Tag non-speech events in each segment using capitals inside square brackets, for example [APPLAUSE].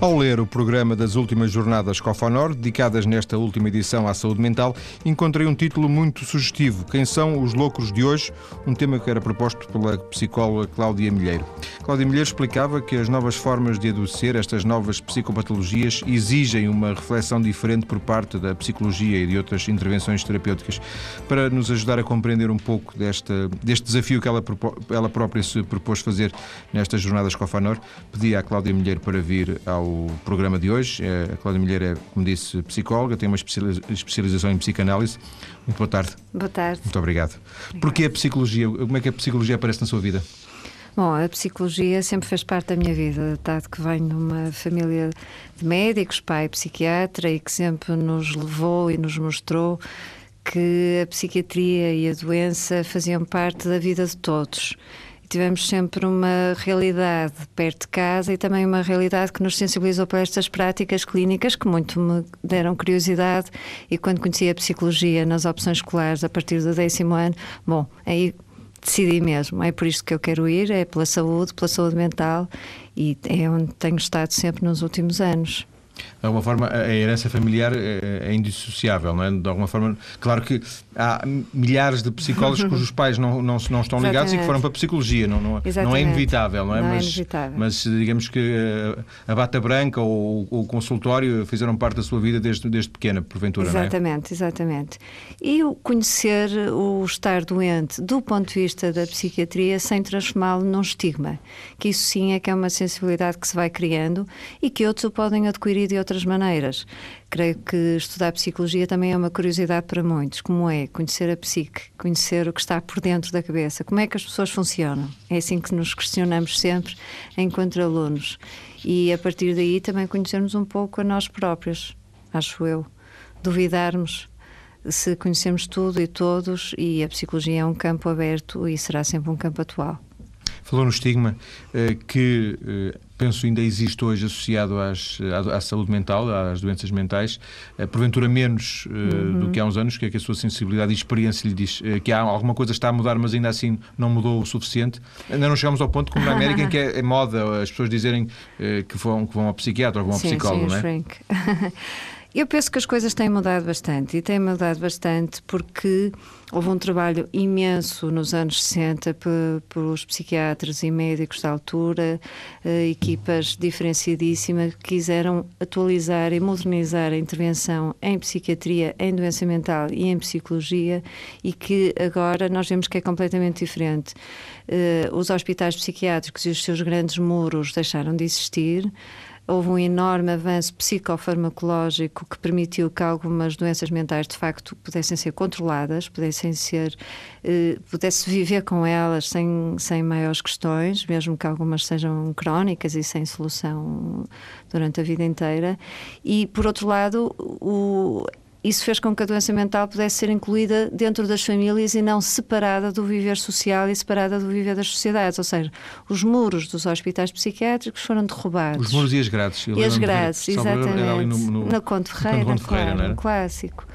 Ao ler o programa das últimas jornadas Cofanor, dedicadas nesta última edição à saúde mental, encontrei um título muito sugestivo: Quem são os loucos de hoje? Um tema que era proposto pela psicóloga Cláudia Milheiro. Cláudia Milheiro explicava que as novas formas de adoecer, estas novas psicopatologias, exigem uma reflexão diferente por parte da psicologia e de outras intervenções terapêuticas. Para nos ajudar a compreender um pouco desta, deste desafio que ela, ela própria se propôs fazer nestas jornadas Cofanor, pedi à Cláudia Milheiro para vir ao o programa de hoje. É, a Cláudia Milheiro é, como disse, psicóloga, tem uma especialização em psicanálise. Muito boa tarde. Boa tarde. Muito obrigado. obrigado. Porquê a psicologia? Como é que a psicologia aparece na sua vida? Bom, a psicologia sempre fez parte da minha vida, dado que venho de uma família de médicos, pai psiquiatra, e que sempre nos levou e nos mostrou que a psiquiatria e a doença faziam parte da vida de todos tivemos sempre uma realidade perto de casa e também uma realidade que nos sensibilizou para estas práticas clínicas que muito me deram curiosidade. E quando conheci a psicologia nas opções escolares a partir do décimo ano, bom, aí decidi mesmo, é por isto que eu quero ir, é pela saúde, pela saúde mental e é onde tenho estado sempre nos últimos anos de alguma forma, a herança familiar é, é indissociável, não é? De alguma forma, claro que há milhares de psicólogos [LAUGHS] cujos pais não, não, não estão ligados Exatamente. e que foram para a psicologia, não, não, não é inevitável, não é? Não mas, é inevitável. mas digamos que eh, a bata branca ou, ou, o consultório fizeram parte da sua vida desde, desde pequena, porventura, exatamente, não é? Exatamente, E o conhecer o estar doente do ponto de vista da psiquiatria sem transformá-lo num estigma, que isso sim é que é uma sensibilidade que se vai criando e que outros o podem adquirir de outras maneiras. Creio que estudar psicologia também é uma curiosidade para muitos, como é conhecer a psique, conhecer o que está por dentro da cabeça, como é que as pessoas funcionam. É assim que nos questionamos sempre enquanto alunos. E a partir daí também conhecermos um pouco a nós próprios, acho eu. Duvidarmos se conhecemos tudo e todos, e a psicologia é um campo aberto e será sempre um campo atual. Falou no estigma eh, que eh, penso ainda existe hoje associado às, à, à, saúde mental, às doenças mentais, eh, porventura menos uhum. do que há uns anos, que é que a sua sensibilidade e experiência lhe diz que há alguma coisa está a mudar, mas ainda assim não mudou o suficiente. Ainda não chegamos ao ponto como na América em que é, é moda as pessoas dizerem que vão, que vão ao psiquiatra ou vão ao sim, psicólogo, sim, não é? [LAUGHS] Eu penso que as coisas têm mudado bastante e têm mudado bastante porque houve um trabalho imenso nos anos 60 pelos psiquiatras e médicos da altura, eh, equipas diferenciadíssimas que quiseram atualizar e modernizar a intervenção em psiquiatria, em doença mental e em psicologia e que agora nós vemos que é completamente diferente. Eh, os hospitais psiquiátricos e os seus grandes muros deixaram de existir houve um enorme avanço psicofarmacológico que permitiu que algumas doenças mentais de facto pudessem ser controladas, pudessem ser, eh, pudesse viver com elas sem, sem maiores questões, mesmo que algumas sejam crónicas e sem solução durante a vida inteira. E por outro lado, o, isso fez com que a doença mental pudesse ser incluída dentro das famílias e não separada do viver social e separada do viver das sociedades. Ou seja, os muros dos hospitais psiquiátricos foram derrubados. Os muros e as grades. e as grades, exatamente. No, no, no Conde Ferreira, Conde Ferreira claro, um clássico.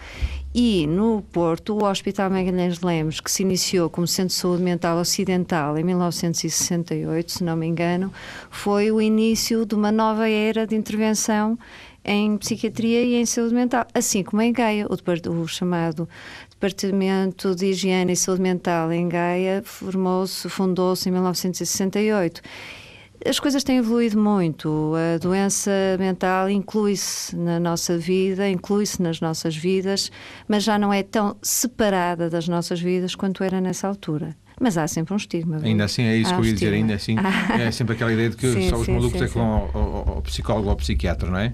E no Porto, o Hospital Magalhães de Lemos, que se iniciou como Centro de Saúde Mental Ocidental em 1968, se não me engano, foi o início de uma nova era de intervenção em psiquiatria e em saúde mental, assim como em Gaia, o, o chamado Departamento de Higiene e Saúde Mental em Gaia formou-se, fundou-se em 1968 as coisas têm evoluído muito. A doença mental inclui-se na nossa vida, inclui-se nas nossas vidas, mas já não é tão separada das nossas vidas quanto era nessa altura. Mas há sempre um estigma. Ainda assim, é isso há que eu ia dizer, ainda assim, [LAUGHS] é sempre aquela ideia de que sim, só os sim, malucos sim, é que vão ao, ao, ao psicólogo ou ao psiquiatra, não é?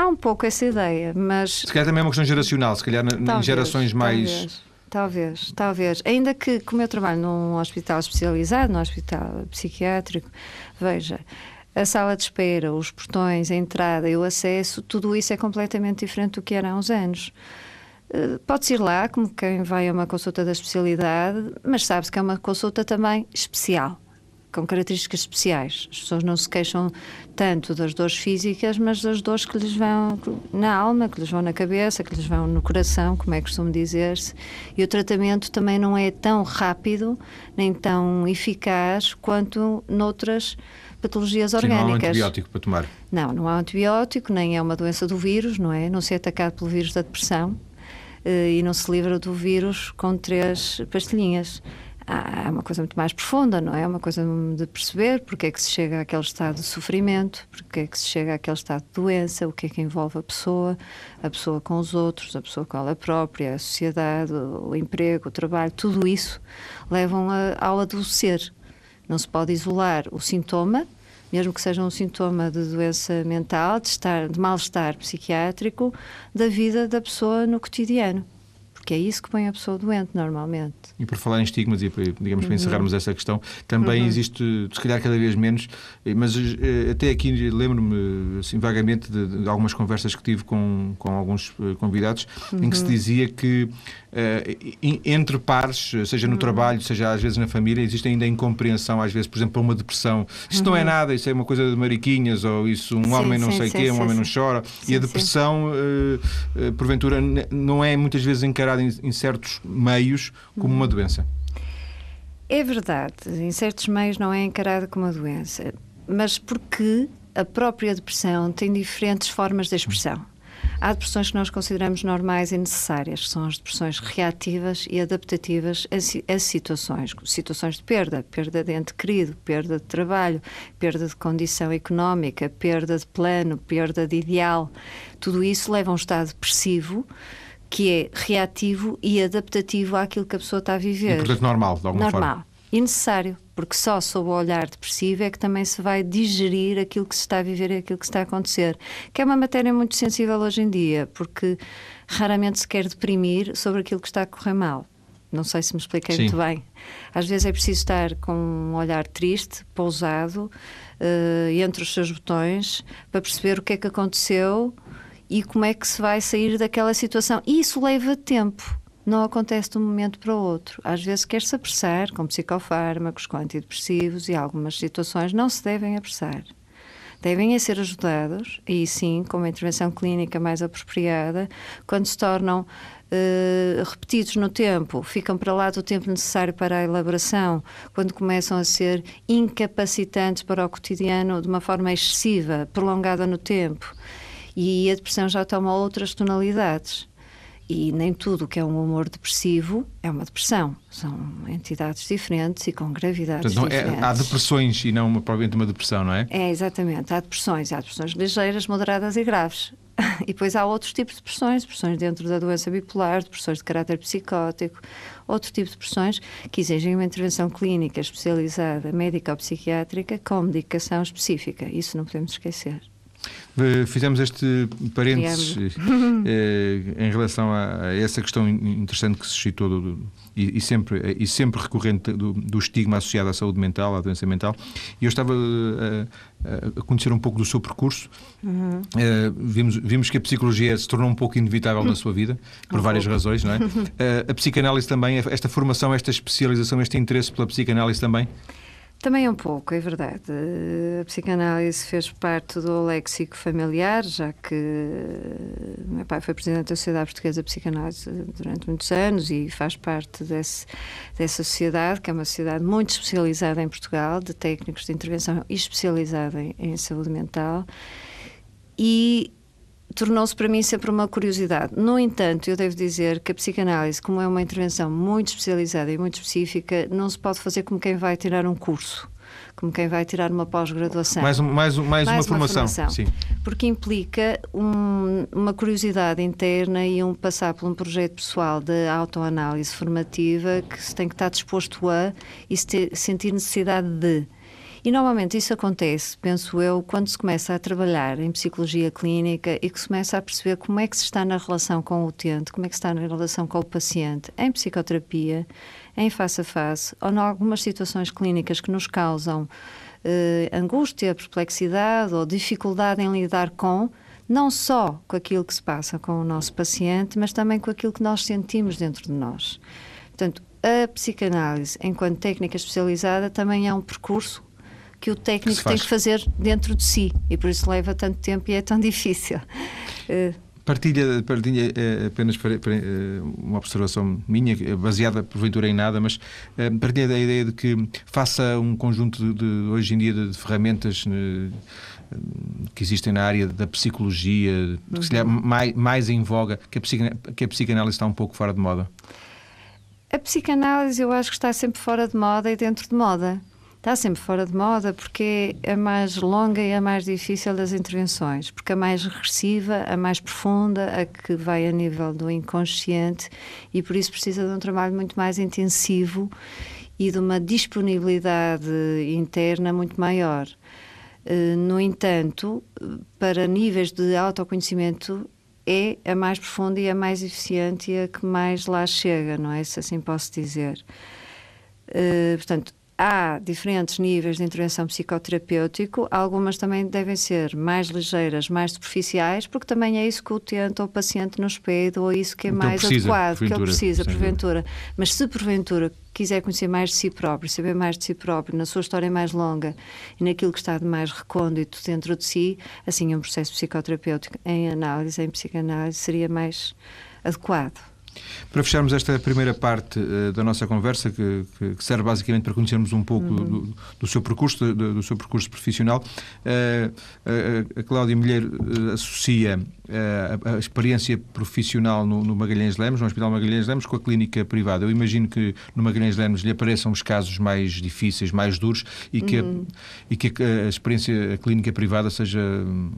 Há um pouco essa ideia, mas. Se calhar também é uma questão geracional, se calhar talvez, em gerações mais. Talvez. Talvez, talvez. Ainda que, como eu trabalho num hospital especializado, num hospital psiquiátrico, veja, a sala de espera, os portões, a entrada e o acesso, tudo isso é completamente diferente do que era há uns anos. Eh, pode-se ir lá como quem vai a uma consulta da especialidade, mas sabe-se que é uma consulta também especial com características especiais. As pessoas não se queixam tanto das dores físicas, mas das dores que lhes vão na alma, que lhes vão na cabeça, que lhes vão no coração, como é que costumo dizer-se. E o tratamento também não é tão rápido nem tão eficaz quanto noutras patologias orgânicas. não há um antibiótico para tomar? Não, não há antibiótico, nem é uma doença do vírus, não é? Não se é atacado pelo vírus da depressão eh, e não se livra do vírus com três pastilhinhas há uma coisa muito mais profunda, não é? É uma coisa de perceber porque é que se chega àquele estado de sofrimento, porque é que se chega àquele estado de doença, o que é que envolve a pessoa, a pessoa com os outros, a pessoa com ela própria, a sociedade, o emprego, o trabalho, tudo isso levam ao adoecer. Não se pode isolar o sintoma, mesmo que seja um sintoma de doença mental, de, estar, de mal-estar psiquiátrico, da vida da pessoa no cotidiano porque é isso que põe a pessoa doente normalmente. E por falar em estigmas, e digamos para encerrarmos uhum. essa questão, também uhum. existe, se calhar cada vez menos, eh, mas eh, até aqui lembro-me assim, vagamente de, de, algumas conversas que tive com, com alguns eh, convidados uhum. em que se uhum. dizia que uh, entre pares, seja no uhum. trabalho, seja às vezes na família, existe ainda incompreensão, às vezes, por exemplo, para uma depressão. Isto não é uhum. nada, isso é uma coisa de mariquinhas, ou isso, um sim, homem não sim, sei o quê, sim, um homem não chora. e a depressão, uh, uh, porventura, não é muitas vezes encarada em, em certos meios como uma doença. É verdade, em certos meios não é encarada como uma doença, mas porque a própria depressão tem diferentes formas de expressão. Há depressões que nós consideramos normais e necessárias, que são as depressões reativas e adaptativas a, a situações, situações de perda, perda de ente querido, perda de trabalho, perda de condição económica, perda de plano, perda de ideal. Tudo isso leva a um estado depressivo que é reativo e adaptativo àquilo que a pessoa está a viver. E, portanto, normal, de alguma normal. forma. Normal e necessário, porque só sob o olhar depressivo é que também se vai digerir aquilo que se está a viver e aquilo que está a acontecer. Que é uma matéria muito sensível hoje em dia, porque raramente se quer deprimir sobre aquilo que está a correr mal. Não sei se me expliquei Sim. muito bem. Às vezes é preciso estar com um olhar triste, pousado, uh, entre os seus botões, para perceber o que é que aconteceu e como é que se vai sair daquela situação. E isso leva tempo não acontece de um momento para o outro. Às vezes quer-se apressar com psicofármacos, com antidepressivos e algumas situações não se devem apressar. Devem ser ajudados, e sim, com uma intervenção clínica mais apropriada, quando se tornam uh, repetidos no tempo, ficam para lá do tempo necessário para a elaboração, quando começam a ser incapacitantes para o cotidiano de uma forma excessiva, prolongada no tempo. E a depressão já toma outras tonalidades. E nem tudo que é um humor depressivo é uma depressão. São entidades diferentes e com gravidades Portanto, diferentes. É, há depressões e não uma, provavelmente uma depressão, não é? É, exatamente. Há depressões. Há depressões ligeiras, moderadas e graves. [LAUGHS] E depois há outros tipos de depressões, depressões dentro da doença bipolar, depressões de caráter psicótico, outro tipo de depressões que exigem uma intervenção clínica especializada, médica ou psiquiátrica, com medicação específica. Isso não podemos esquecer. Eh, fizemos este parênteses eh, em relação a, a, essa questão interessante que se citou do, do, e, e, sempre, e sempre recorrente do, do, estigma associado à saúde mental, à doença mental. E eu estava a, eh, a conhecer um pouco do seu percurso. Uhum. vimos, vimos que a psicologia se tornou um pouco inevitável na sua vida, por um várias pouco. razões, não é? [LAUGHS] a psicanálise também, esta formação, esta especialização, este interesse pela psicanálise também? Também é um pouco, é verdade. A psicanálise fez parte do léxico familiar, já que meu pai foi presidente da Sociedade Portuguesa de Psicanálise durante muitos anos e faz parte desse, dessa sociedade, que é uma sociedade muito especializada em Portugal, de técnicos de intervenção especializada em, em saúde mental. E tornou-se para mim sempre uma curiosidade. No entanto, eu devo dizer que a psicanálise, como é uma intervenção muito especializada e muito específica, não se pode fazer como quem vai tirar um curso. Como quem vai tirar uma pós-graduação. Mais, mais, mais, mais, uma, uma formação. formação. Sim. Porque implica um, uma curiosidade interna e um passar por um projeto pessoal de autoanálise formativa que se tem que estar disposto a e se ter, sentir necessidade de. E normalmente isso acontece, penso eu, quando se começa a trabalhar em psicologia clínica e que se começa a perceber como é que se está na relação com o utente, como é que se está na relação com o paciente, em psicoterapia, em face a face, ou em algumas situações clínicas que nos causam eh, angústia, perplexidade ou dificuldade em lidar com não só com aquilo que se passa com o nosso paciente, mas também com aquilo que nós sentimos dentro de nós. Portanto, a psicanálise, enquanto técnica especializada, também é um percurso que o técnico que tem que fazer dentro de si e por isso leva tanto tempo e é tão [LAUGHS] difícil. Uh, Partilha, partilha é, apenas para, para, uma observação minha, baseada porventura em nada, mas partilha da ideia de que faça um conjunto de, hoje em dia de, ferramentas que existem na área da psicologia, uhum. se mais, mais em voga, que a, que a psicanálise está um pouco fora de moda? A psicanálise eu acho que está sempre fora de moda e dentro de moda. Está sempre fora de moda porque é a mais longa e a mais difícil das intervenções, porque a mais regressiva, a mais profunda, a que vai a nível do inconsciente e por isso precisa de um trabalho muito mais intensivo e de uma disponibilidade interna muito maior. Eh, no entanto, para níveis de autoconhecimento, é a mais profunda e a mais eficiente e a que mais lá chega, não é? Se assim posso dizer. Uh, portanto, há diferentes níveis de intervenção psicoterapêutico, algumas também devem ser mais ligeiras, mais superficiais, porque também é isso que o utente ou o paciente nos pede, ou é isso que é então mais precisa, adequado, que ele precisa, porventura. Mas se porventura quiser conhecer mais de si próprio, saber mais de si próprio, na sua história mais longa e naquilo que está de mais recôndito dentro de si, assim um processo psicoterapêutico em análise, em psicanálise, seria mais adequado. Para fecharmos esta primeira parte uh, da nossa conversa, que, que, serve basicamente para conhecermos um pouco uhum. do, do, seu percurso, do, do, seu percurso profissional, uh, uh, a Cláudia Milheiro associa a, a, experiência profissional no, no, Magalhães Lemos, no Hospital Magalhães Lemos, com a clínica privada. Eu imagino que no Magalhães Lemos lhe apareçam os casos mais difíceis, mais duros, e que, uhum. a, e que a, a experiência a clínica privada seja hum,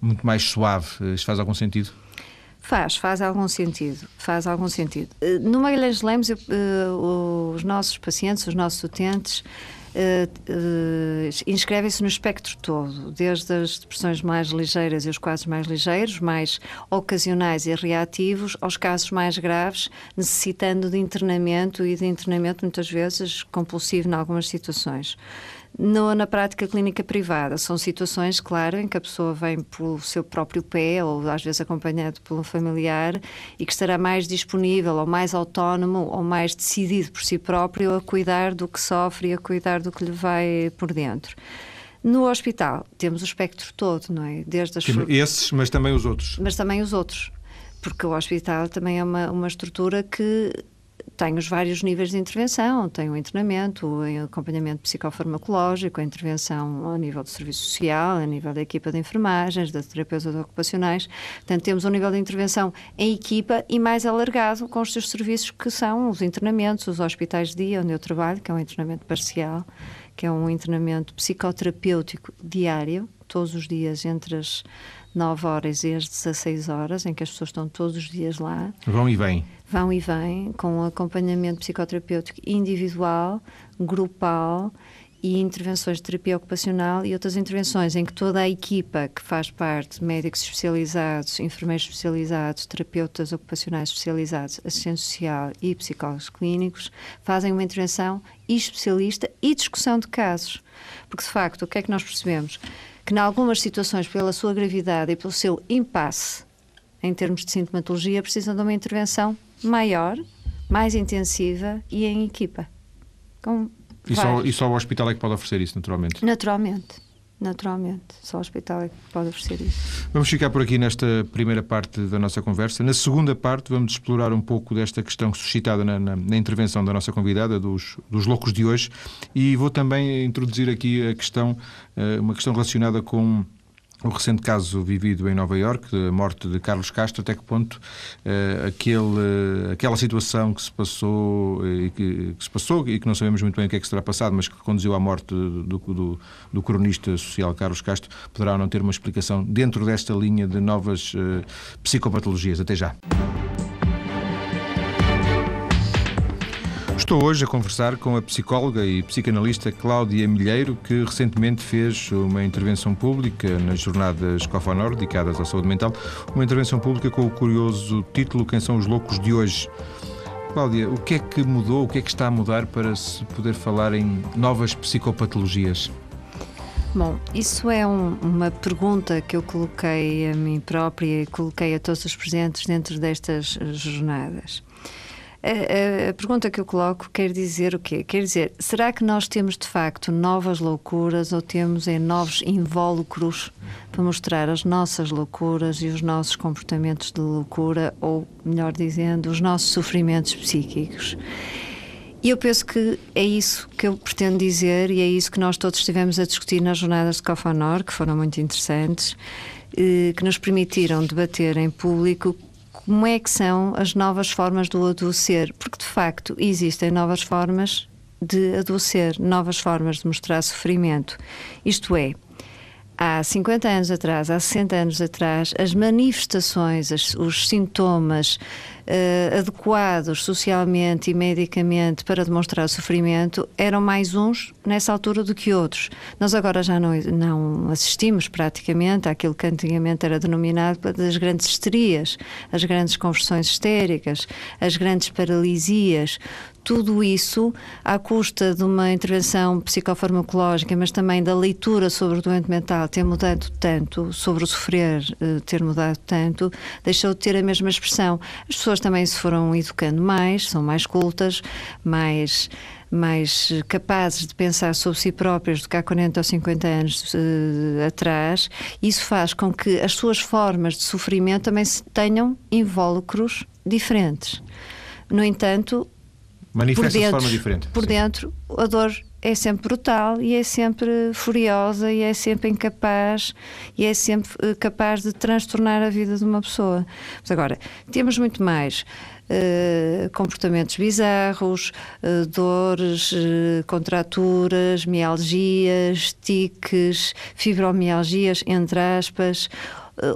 muito mais suave. Isto faz algum sentido? Faz, faz algum sentido, faz algum sentido. Eh, no Magalhães Lemos, eu, uh, os nossos pacientes, os nossos utentes, uh, inscrevem-se no espectro todo, desde as depressões mais ligeiras e os quadros mais ligeiros, mais ocasionais e reativos, aos casos mais graves, necessitando de internamento e de internamento muitas vezes compulsivo em algumas situações. No, na prática clínica privada, são situações, claro, em que a pessoa vem pelo seu próprio pé, ou às vezes acompanhado por um familiar, e que estará mais disponível, ou mais autónomo, ou mais decidido por si próprio a cuidar do que sofre e a cuidar do que lhe vai por dentro. No hospital temos o espectro todo, não é? Desde as... Esses, mas também os outros. Mas também os outros. Porque o hospital também é uma, uma estrutura que tem os vários níveis de intervenção, tem o internamento, o acompanhamento psicofarmacológico, a intervenção a nível do serviço social, a nível da equipa de enfermagens, das terapeutas ocupacionais. Portanto, temos um nível de intervenção em equipa e mais alargado com os seus serviços que são os internamentos, os hospitais de dia onde eu trabalho, que é um internamento parcial, que é um internamento psicoterapêutico diário, todos os dias entre as 9 horas e as 16 horas, em que as pessoas estão todos os dias lá. Vão e vêm. Vão e vêm, com acompanhamento psicoterapêutico individual, grupal e intervenções de terapia ocupacional e outras intervenções em que toda a equipa que faz parte, médicos especializados, enfermeiros especializados, terapeutas ocupacionais especializados, assistente social e psicólogos clínicos, fazem uma intervenção especialista e discussão de casos. Porque, de facto, o que é que nós percebemos? Que, em algumas situações, pela sua gravidade e pelo seu impasse em termos de sintomatologia, precisam de uma intervenção maior, mais intensiva e em equipa. e, só, e só o hospital é que pode oferecer isso, naturalmente? Naturalmente. Naturalmente, só o hospital é que pode oferecer isso. Vamos ficar por aqui nesta primeira parte da nossa conversa. Na segunda parte, vamos explorar um pouco desta questão suscitada na, na, na intervenção da nossa convidada, dos, dos loucos de hoje, e vou também introduzir aqui a questão, eh, uma questão relacionada com o recente caso vivido em Nova Iorque, a morte de Carlos Castro, até que ponto uh, aquele, aquela situação que se passou uh, e que, que, se passou e que não sabemos muito bem o que é que se terá passado, mas que conduziu à morte do, do, do cronista social Carlos Castro, poderá não ter uma explicação dentro desta linha de novas psicopatologias. Até já. Estou hoje a conversar com a psicóloga e psicanalista Cláudia Milheiro, que recentemente fez uma intervenção pública nas jornadas Cofanor dedicadas à saúde mental, uma intervenção pública com o curioso título Quem são os loucos de hoje? Cláudia, o que é que mudou, o que é que está a mudar para se poder falar em novas psicopatologias? Bom, isso é um, uma pergunta que eu coloquei a mim própria e coloquei a todos os presentes dentro destas jornadas. A, a, pergunta que eu coloco quer dizer o quê? Quer dizer, será que nós temos de facto novas loucuras ou temos em novos invólucros para mostrar as nossas loucuras e os nossos comportamentos de loucura, ou melhor dizendo, os nossos sofrimentos psíquicos? E eu penso que é isso que eu pretendo dizer e é isso que nós todos estivemos a discutir nas jornadas de Cofanor, que foram muito interessantes, eh, que nos permitiram debater em público como é que são as novas formas do adoecer, porque de facto existem novas formas de adoecer, novas formas de mostrar sofrimento. Isto é, há 50 anos atrás, há 60 anos atrás, as manifestações, as, os sintomas uh, adequados socialmente e medicamente para demonstrar sofrimento eram mais uns nessa altura do que outros. Nós agora já não, não assistimos praticamente àquilo que antigamente era denominado das grandes histerias, as grandes conversões histéricas, as grandes paralisias tudo isso à custa de uma intervenção psicofarmacológica, mas também da leitura sobre o doente mental ter mudado tanto, sobre o sofrer eh, ter mudado tanto, deixou de ter a mesma expressão. As pessoas também se foram educando mais, são mais cultas, mais mais capazes de pensar sobre si próprias do que há 40 ou 50 anos uh, atrás, isso faz com que as suas formas de sofrimento também tenham invólucros diferentes. No entanto, Manifesta-se de forma diferente. Por Sim. dentro, a dor é sempre brutal e é sempre furiosa e é sempre incapaz e é sempre eh, capaz de transtornar a vida de uma pessoa. Mas agora, temos muito mais. Uh, comportamentos bizarros, uh, dores, uh, contraturas, mialgias, tiques, fibromialgias, entre aspas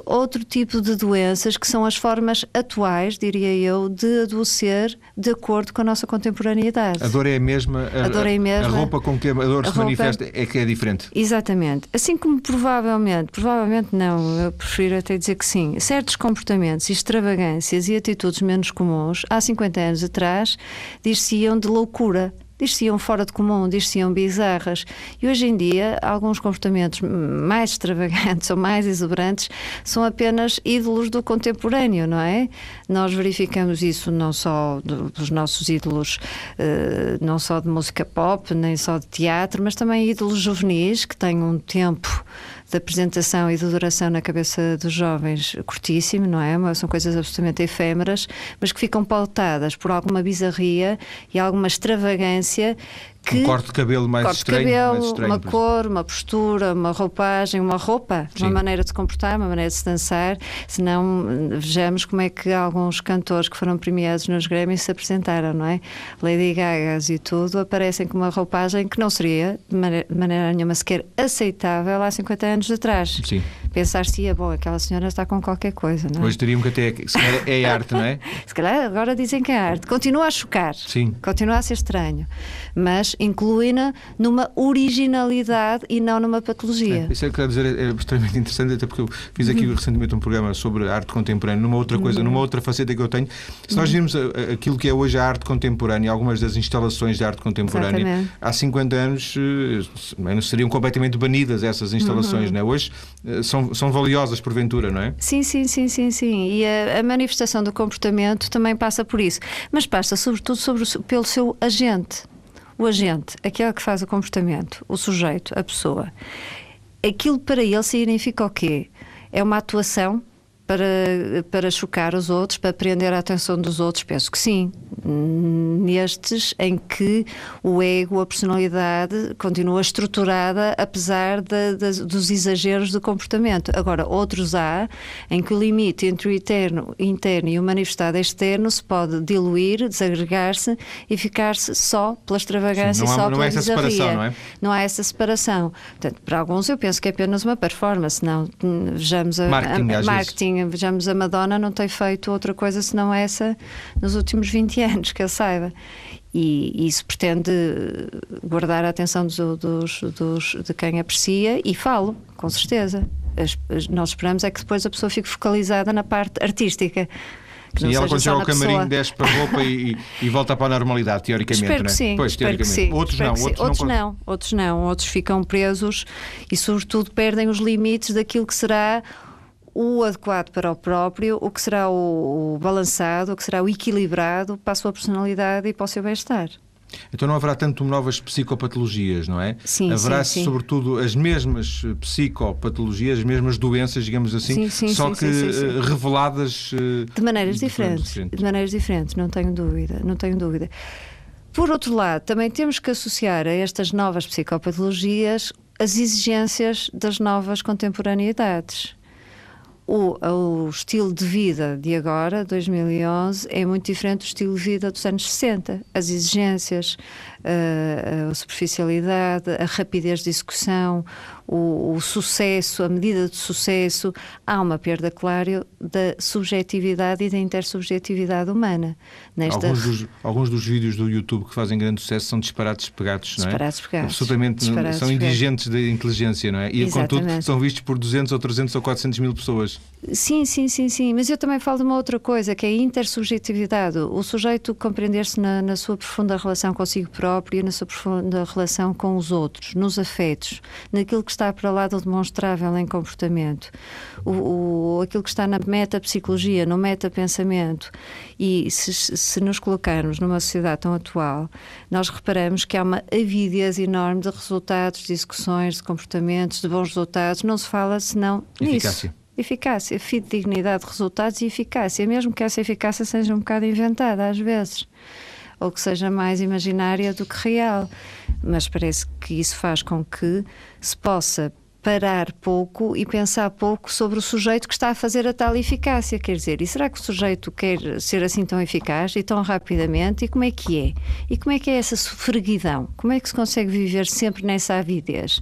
outro tipo de doenças que são as formas atuais, diria eu, de adoecer de acordo com a nossa contemporaneidade. A dor é a mesma, a, a dor é a mesma. A roupa com que a dor a se manifesta é que é diferente. Exatamente. Assim como provavelmente, provavelmente não, eu prefiro até dizer que sim, certos comportamentos, extravagâncias e atitudes menos comuns, há 50 anos atrás, dir-se-iam de loucura diz-se-iam fora de comum, diz-se-iam bizarras. E hoje em dia, alguns comportamentos mais extravagantes [LAUGHS] ou mais exuberantes são apenas ídolos do contemporâneo, não é? Nós verificamos isso não só dos nossos ídolos, eh, não só de música pop, nem só de teatro, mas também ídolos juvenis que têm um tempo de apresentação e de duração na cabeça dos jovens curtíssimo, não é? São coisas absolutamente efêmeras, mas que ficam pautadas por alguma bizarria e alguma extravagância que um corte de cabelo mais corte estranho, de cabelo, estranho, uma cor, uma postura, uma roupagem, uma roupa, Sim. uma maneira de se comportar, uma maneira de se dançar. Se não, vejamos como é que alguns cantores que foram premiados nos Grêmios se apresentaram, não é? Lady Gaga e tudo aparecem com uma roupagem que não seria de maneira, de maneira nenhuma sequer aceitável há 50 anos atrás. Sim pensar-se, é bom, aquela senhora está com qualquer coisa, não é? Hoje diriam que até se calhar é arte, não é? [LAUGHS] se calhar agora dizem que é arte. Continua a chocar, Sim. continua a ser estranho, mas inclui-na numa originalidade e não numa patologia. É, isso é que dizer, é, é extremamente interessante, até porque eu fiz aqui uhum. recentemente um programa sobre arte contemporânea, numa outra coisa, uhum. numa outra faceta que eu tenho. Se nós virmos uhum. aquilo que é hoje a arte contemporânea, algumas das instalações de arte contemporânea, Exatamente. há 50 anos eh, seriam completamente banidas essas instalações, uhum. não é? Hoje eh, são são, valiosas porventura, não é? Sim, sim, sim, sim, sim. E a, a manifestação do comportamento também passa por isso. Mas passa sobretudo sobre pelo seu agente. O agente, aquele que faz o comportamento, o sujeito, a pessoa. Aquilo para ele significa o quê? É uma atuação para, para chocar os outros, para prender a atenção dos outros? Penso que sim. Nestes em que o ego, a personalidade, continua estruturada apesar de, de, dos exageros do comportamento. Agora, outros há em que o limite entre o interno, interno e o manifestado externo se pode diluir, desagregar-se e ficar-se só pela extravagância sim, e só pela há essa separação, não é? Não há essa separação. Portanto, para alguns eu penso que é apenas uma performance, não vejamos a marketing, a, a marketing vejamos, a Madonna não tem feito outra coisa senão essa nos últimos 20 anos, que eu saiba. E, isso pretende guardar a atenção dos, dos, dos, de quem aprecia e falo, com certeza. As, as, nós esperamos é que depois a pessoa fique focalizada na parte artística. Que sim, ela quando chega ao camarim pessoa... desce para a roupa e, e, volta para a normalidade, teoricamente, espero não é? Que sim, pois, espero teoricamente. Que sim, outros não, outros, outros não, não, outros não, outros ficam presos e sobretudo perdem os limites daquilo que será o adequado para o próprio, o que será o, o balançado, o que será o equilibrado para a sua personalidade e para o seu bem-estar. Então não haverá tanto novas psicopatologias, não é? Sim, haverá sim, sim. sobretudo as mesmas psicopatologias, as mesmas doenças, digamos assim, Sim, só que eh, reveladas eh, De maneiras diferentes, diferente. de maneiras diferentes, não tenho dúvida, não tenho dúvida. Por outro lado, também temos que associar a estas novas psicopatologias as exigências das novas contemporaneidades. O, o estilo de vida de agora, 2011, é muito diferente do estilo de vida dos anos 60. As exigências, a, superficialidade, a rapidez de execução, o, o sucesso, a medida de sucesso, há uma perda, claro, da subjetividade e da intersubjetividade humana. Nesta Alguns dos, alguns dos vídeos do YouTube que fazem grande sucesso são disparates pegados, não é? Disparates pegados. Absolutamente, Disparates são pegados. indigentes da inteligência, não é? E, contudo, Exatamente. são vistos por 200 ou 300 ou 400 mil pessoas. Sim, sim, sim, sim. Mas eu também falo de uma outra coisa, que é a intersubjetividade. O sujeito compreender-se na, na sua profunda relação consigo próprio e na sua profunda relação com os outros, nos afetos, naquilo que está para lá do demonstrável em comportamento, o, o- aquilo que está na metapsicologia, no metapensamento. E se, se nos colocarmos numa sociedade tão atual, nós reparamos que há uma avidez enorme de resultados, de execuções, de comportamentos, de bons resultados. Não se fala senão nisso. Eficácia. Eficácia, fidedignidade de resultados e eficácia, mesmo que essa eficácia seja um bocado inventada às vezes, ou que seja mais imaginária do que real. Mas parece que isso faz com que se possa parar pouco e pensar pouco sobre o sujeito que está a fazer a tal eficácia. Quer dizer, e será que o sujeito quer ser assim tão eficaz e tão rapidamente? E como é que é? E como é que é essa sofreguidão? Como é que se consegue viver sempre nessa avidez?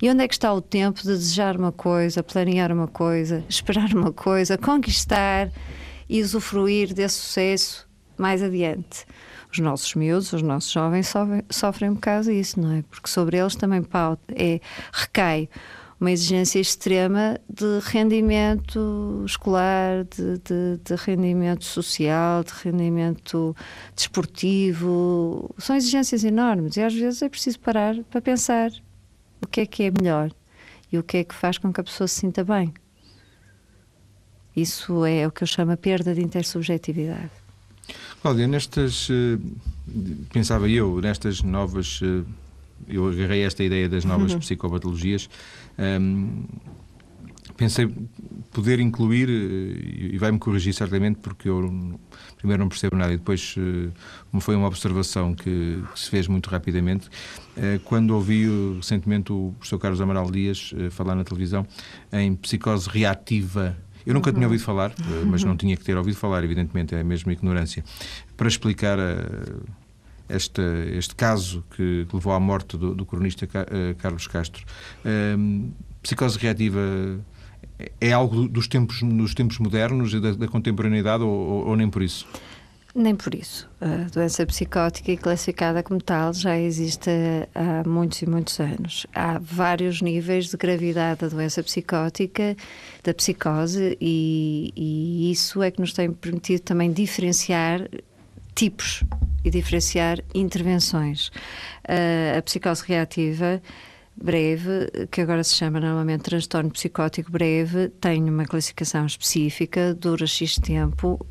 E onde é que está o tempo de desejar uma coisa, planear uma coisa, [LAUGHS] esperar uma coisa, conquistar e usufruir desse sucesso mais adiante? Os nossos miúdos, os nossos jovens sofrem, sofrem um bocado isso, não é? Porque sobre eles também pauta, é, recai uma exigência extrema de rendimento escolar, de, de- de rendimento social, de rendimento desportivo. São exigências enormes e às vezes é preciso parar para pensar o que é que é melhor e o que é que faz com que a pessoa se sinta bem. Isso é o que eu chamo a perda de intersubjetividade. Cláudia, nestas. eh, Pensava eu, nestas novas. eh, Eu agarrei esta ideia das novas Uhum. psicopatologias. ehm, pensei poder incluir, eh, e vai-me corrigir certamente, porque eu primeiro não percebo nada e depois foi uma observação que, que se fez muito rapidamente. Quando ouvi recentemente o professor Carlos Amaral Dias falar na televisão em psicose reativa. Eu nunca tinha ouvido falar, eh, mas não tinha que ter ouvido falar, evidentemente, é mesmo ignorância. Para explicar eh, este, este caso que, que levou à morte do, do cronista eh, Carlos Castro. Ehm, psicose reativa é algo dos tempos, dos tempos modernos e da, da contemporaneidade ou, ou- ou nem por isso? Nem por isso. A doença psicótica e classificada como tal já existe há muitos e muitos anos. Há vários níveis de gravidade da doença psicótica, da psicose, e, e isso é que nos tem permitido também diferenciar tipos e diferenciar intervenções. Ah, a psicose reativa breve, que agora se chama normalmente transtorno psicótico breve, tem uma classificação específica, dura X tempo,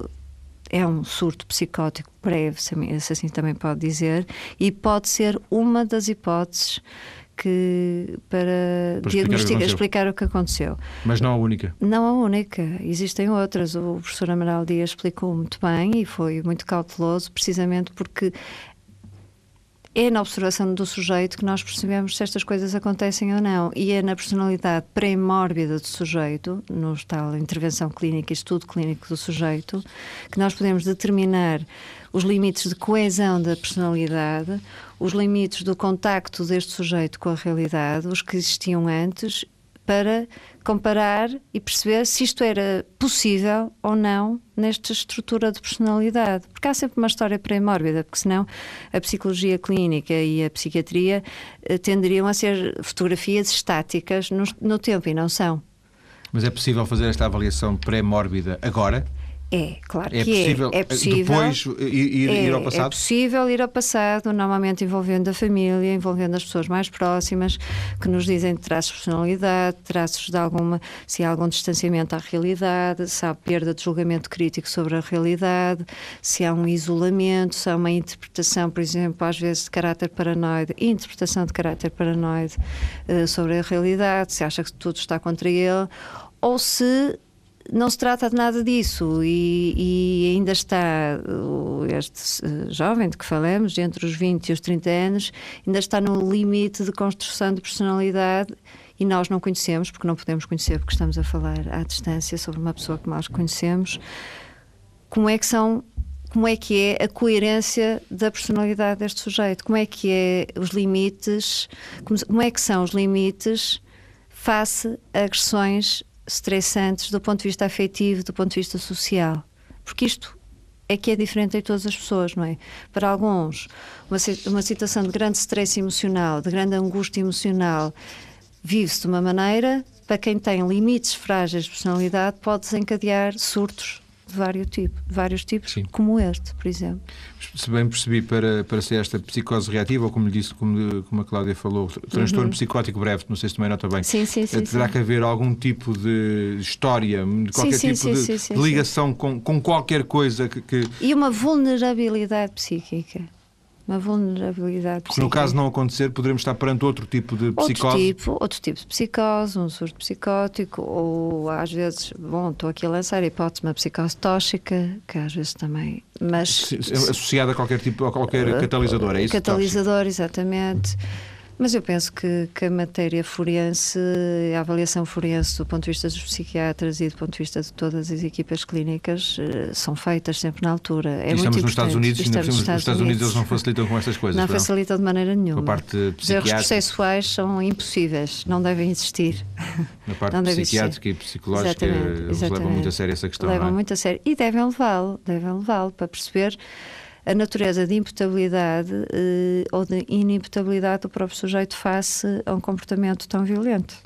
é um surto psicótico breve, se assim também pode dizer, e pode ser uma das hipóteses que para, Para diagnosticar, explicar o que aconteceu. Mas não a única. Não a única, existem outras. O professor Amaral Dias explicou muito bem e foi muito cauteloso, precisamente porque é na observação do sujeito que nós percebemos se estas coisas acontecem ou não. E é na personalidade pré-mórbida do sujeito, no tal intervenção clínica e estudo clínico do sujeito, que nós podemos determinar os limites de coesão da personalidade, os limites do contacto deste sujeito com a realidade, os que existiam antes, para comparar e perceber se isto era possível ou não nesta estrutura de personalidade. Porque há sempre uma história pré-mórbida, porque senão a psicologia clínica e a psiquiatria eh, tenderiam a ser fotografias estáticas no, no tempo e não são. Mas é possível fazer esta avaliação pré-mórbida agora? É, claro é que possível, é. É possível. Depois ir, é, ir ao passado? É possível ir ao passado, normalmente envolvendo a família, envolvendo as pessoas mais próximas, que nos dizem traços de personalidade, traços de alguma, se há algum distanciamento à realidade, se há perda de julgamento crítico sobre a realidade, se há um isolamento, se há uma interpretação, por exemplo, às vezes de caráter paranoide, interpretação de caráter paranoide uh, sobre a realidade, se acha que tudo está contra ele, ou se não se trata de nada disso. E, e, ainda está este eh, jovem de que falamos, entre os 20 e os 30 anos, ainda está no limite de construção de personalidade e nós não conhecemos, porque não podemos conhecer, porque estamos a falar à distância sobre uma pessoa que nós conhecemos, como é que são como é que é a coerência da personalidade deste sujeito, como é que é os limites, como, como é que são os limites face a agressões estressantes do ponto de vista afetivo, do ponto de vista social. Porque isto é que é diferente em todas as pessoas, não é? Para alguns, uma, uma situação de grande stress emocional, de grande angústia emocional, vive-se de uma maneira, para quem tem limites frágeis de personalidade, pode desencadear surtos de vários, tipo, de vários tipos, Sim. como este, por exemplo. Se bem percebi, para, para ser esta psicose reativa, ou como lhe disse, como, como a Cláudia falou, transtorno uhum. psicótico breve, não sei se também nota bem, sim, sim, sim, terá que haver algum tipo de história, de qualquer tipo de ligação com, com qualquer coisa que, que. E uma vulnerabilidade psíquica uma vulnerabilidade Porque no caso não acontecer, poderemos estar perante outro tipo de psicose? Outro tipo, outro tipo de psicose, um surto psicótico, ou às vezes, bom, estou aqui a lançar a hipótese de uma psicose tóxica, que às vezes também... Mas, associada a qualquer tipo, a qualquer uh, catalisador, é isso? Catalisador, exatamente. Mas eu penso que, que, a matéria forense, a avaliação forense do ponto de vista dos psiquiatras e do ponto de vista de todas as equipas clínicas eh, são feitas sempre na altura. É estamos nos Estados Unidos, e nos Estados, Estados Unidos, eles não facilitam com estas coisas. Não facilitam de maneira nenhuma. A parte Os erros processuais são impossíveis, não devem existir. Na [LAUGHS] parte psiquiátrica e psicológica, exatamente, eles exatamente. levam muito a sério essa questão. Levam é? muito a sério e devem levá-lo, devem levá-lo para perceber a natureza de imputabilidade eh, ou de inimputabilidade do próprio sujeito face a um comportamento tão violento.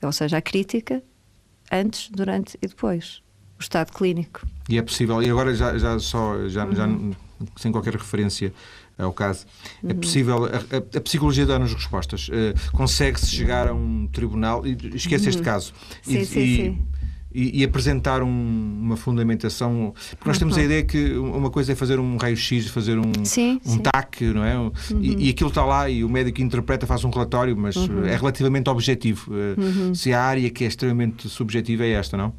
Ou seja, a crítica antes, durante e depois. O estado clínico. E é possível, e agora já, já só, já, uhum. já sem qualquer referência ao caso, é uhum. é possível, a, a, a psicologia dá-nos respostas. Uh, Consegue-se chegar a um tribunal, e esquece uhum. este caso, sim, e, sim, e, sim e, e apresentar um, uma fundamentação. Porque nós temos a uhum. ideia que uma coisa é fazer um raio-x, fazer um, sim, um sim. TAC, não é? Uhum. E, e, aquilo está lá e o médico interpreta, faz um relatório, mas uhum. é relativamente objetivo. Eh, uhum. Se a área que é extremamente subjetiva é esta, não?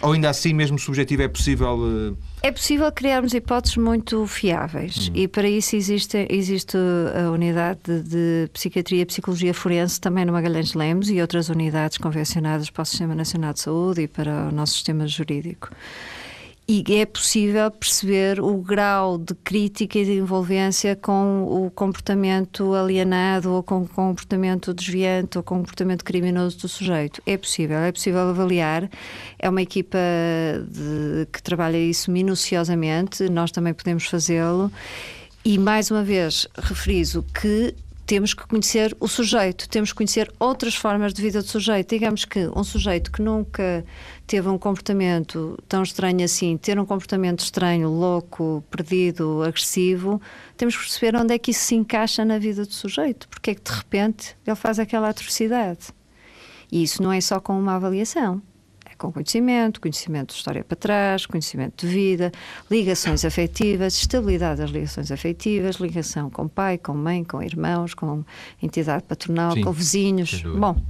Ou ainda assim, mesmo subjetivo, é possível. Uh... É possível criarmos hipóteses muito fiáveis uhum. e para isso existe, existe a unidade de, de, Psiquiatria e Psicologia Forense também no Magalhães Lemos e outras unidades convencionadas para o Sistema Nacional de Saúde e para o nosso sistema jurídico e é possível perceber o grau de crítica e de envolvência com o comportamento alienado ou com o comportamento desviante ou com o comportamento criminoso do sujeito. É possível, é possível avaliar. É uma equipa de, que trabalha isso minuciosamente, nós também podemos fazê-lo. E mais uma vez referizo que temos que conhecer o sujeito, temos que conhecer outras formas de vida do sujeito. Digamos que um sujeito que nunca teve um comportamento tão estranho assim, ter um comportamento estranho, louco, perdido, agressivo, temos que perceber onde é que isso se encaixa na vida do sujeito, porque é que de repente ele faz aquela atrocidade. E isso não é só com uma avaliação com conhecimento, conhecimento de história para trás, conhecimento de vida, ligações afetivas, estabilidade das ligações afetivas, ligação com pai, com mãe, com irmãos, com entidade patronal, Sim, com vizinhos. Bom,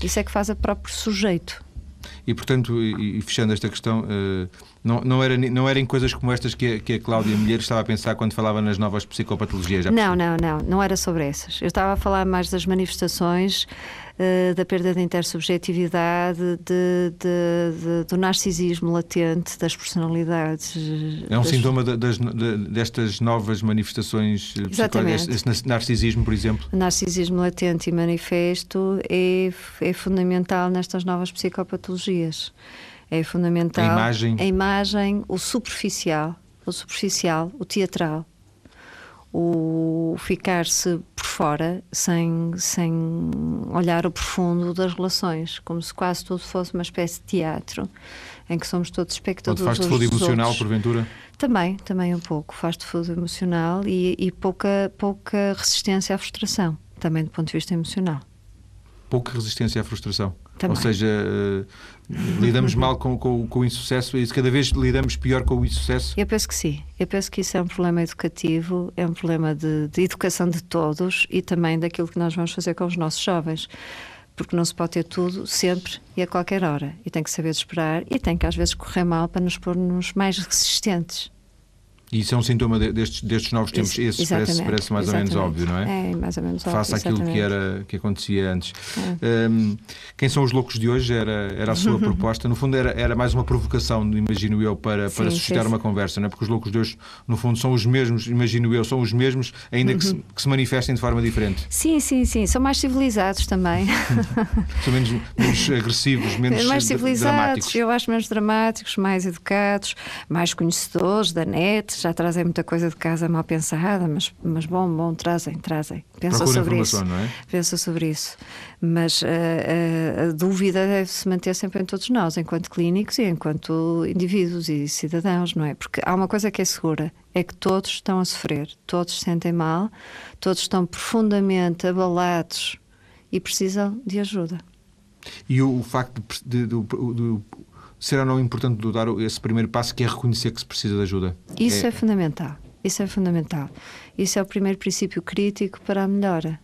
isso é que faz o próprio sujeito. E, portanto, e, e fechando esta questão, uh, não, não, era, não eram coisas como estas que a, que a Cláudia Mulher estava a pensar quando falava nas novas psicopatologias? não, não, não, não era sobre essas. Eu estava a falar mais das manifestações uh, da perda de intersubjetividade, de, de, de, do narcisismo latente, das personalidades. É um das... sintoma das, destas novas manifestações eh, Exatamente. Esse narcisismo, por exemplo? Narcisismo latente e manifesto é, é fundamental nestas novas psicopatologias. É fundamental. A imagem. A imagem, o superficial, o superficial, o teatral, o ficar-se fora, sem, sem olhar o profundo das relações, como se quase tudo fosse uma espécie de teatro, em que somos todos espectadores. Ou faz-te fogo emocional, porventura? Também, também um pouco. Faz-te fogo emocional e, e pouca, pouca resistência à frustração, também do ponto de vista emocional pouca resistência à frustração. Também. Ou seja, uh, lidamos mal com, com, com, o insucesso e cada vez lidamos pior com o insucesso? Eu penso que sim. Eu penso que isso é um problema educativo, é um problema de, de educação de todos e também daquilo que nós vamos fazer com os nossos jovens porque não se pode ter tudo sempre e a qualquer hora. E tem que saber esperar e tem que às vezes correr mal para nos pôr-nos mais resistentes. E isso é um sintoma destes, destes novos tempos. Esse parece, parece, mais exatamente. ou menos óbvio, não é? É, mais ou menos óbvio. Face àquilo que, era, que acontecia antes. É. Um, quem são os loucos de hoje era, era a sua [LAUGHS] proposta. No fundo, era, era mais uma provocação, imagino eu, para, para sim, suscitar sim, uma conversa, não é? Porque os loucos de hoje, no fundo, são os mesmos, imagino eu, são os mesmos, ainda que, se, uhum. que se manifestem de forma diferente. Sim, sim, sim. São mais civilizados também. [LAUGHS] são menos, menos agressivos, menos mais civilizados, dramáticos. Eu acho menos dramáticos, mais educados, mais conhecedores da net, já trazem muita coisa de casa mal pensada, mas, mas bom, bom, trazem, trazem. Pensa sobre isso. Não é? Pensa sobre isso. Mas uh, uh, a dúvida deve se manter sempre em todos nós, enquanto clínicos e enquanto indivíduos e cidadãos, não é? Porque há uma coisa que é segura, é que todos estão a sofrer, todos se sentem mal, todos estão profundamente abalados e precisam de ajuda. E o, o facto de, de, de, de ser ou não importante dar esse primeiro passo que é reconhecer que se precisa de ajuda? Isso é, é fundamental. Isso é fundamental. Isso é o primeiro princípio crítico para a melhora.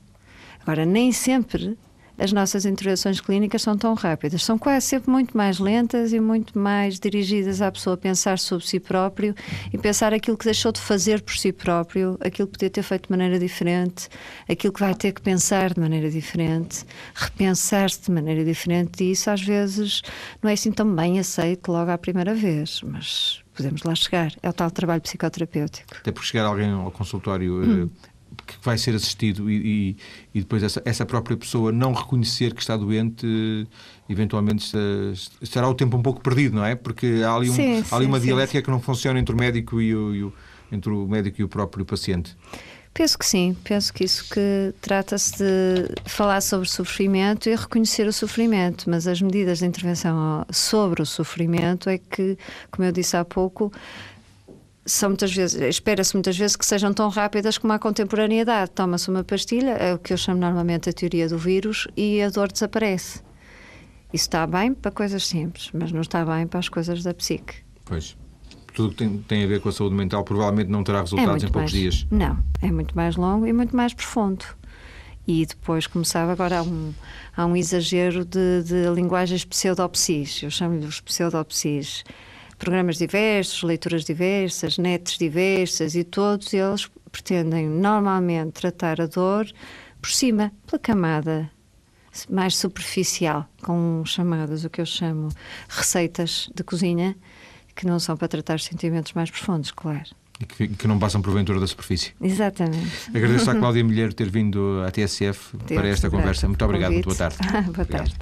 Agora, nem sempre as nossas intervenções clínicas são tão rápidas. São quase sempre muito mais lentas e muito mais dirigidas à pessoa a pensar sobre si próprio e pensar aquilo que deixou de fazer por si próprio, aquilo que podia ter feito de maneira diferente, aquilo que vai ter que pensar de maneira diferente, repensar-se de maneira diferente. E isso às vezes não é assim tão bem aceito logo à primeira vez, mas podemos lá chegar. É o tal trabalho psicoterapêutico. Até porque chegar alguém ao consultório hum. Que vai ser assistido e, e, e, depois essa, essa própria pessoa não reconhecer que está doente, eventualmente estará o tempo um pouco perdido, não é? Porque há ali, um, sim, há ali uma sim, dialética sim. que não funciona entre o médico e o, e o, entre o médico e o próprio paciente. Penso que sim, penso que isso que trata-se de falar sobre sofrimento e reconhecer o sofrimento, mas as medidas de intervenção sobre o sofrimento é que, como eu disse há pouco, são muitas vezes, espera-se muitas vezes que sejam tão rápidas como a contemporaneidade. Toma-se uma pastilha, é o que eu chamo normalmente a teoria do vírus, e a dor desaparece. Isso está bem para coisas simples, mas não está bem para as coisas da psique. Pois tudo que tem, tem, a ver com a saúde mental provavelmente não terá resultados é em poucos mais, dias. Não, é muito mais longo e muito mais profundo. E depois, como sabe, agora há um, há um exagero de, de linguagens pseudopsis. Eu chamo-lhe os pseudopsis. Programas diversos, leituras diversas, netes diversas e todos eles pretendem normalmente tratar a dor por cima, pela camada mais superficial, com chamadas, o que eu chamo receitas de cozinha, que não são para tratar sentimentos mais profundos, claro. E que, que não passam por ventura da superfície. Exatamente. Agradeço à [LAUGHS] Cláudia Milheiro ter vindo à TSF Deus para esta conversa. Muito obrigado, muito boa tarde. [LAUGHS] boa tarde.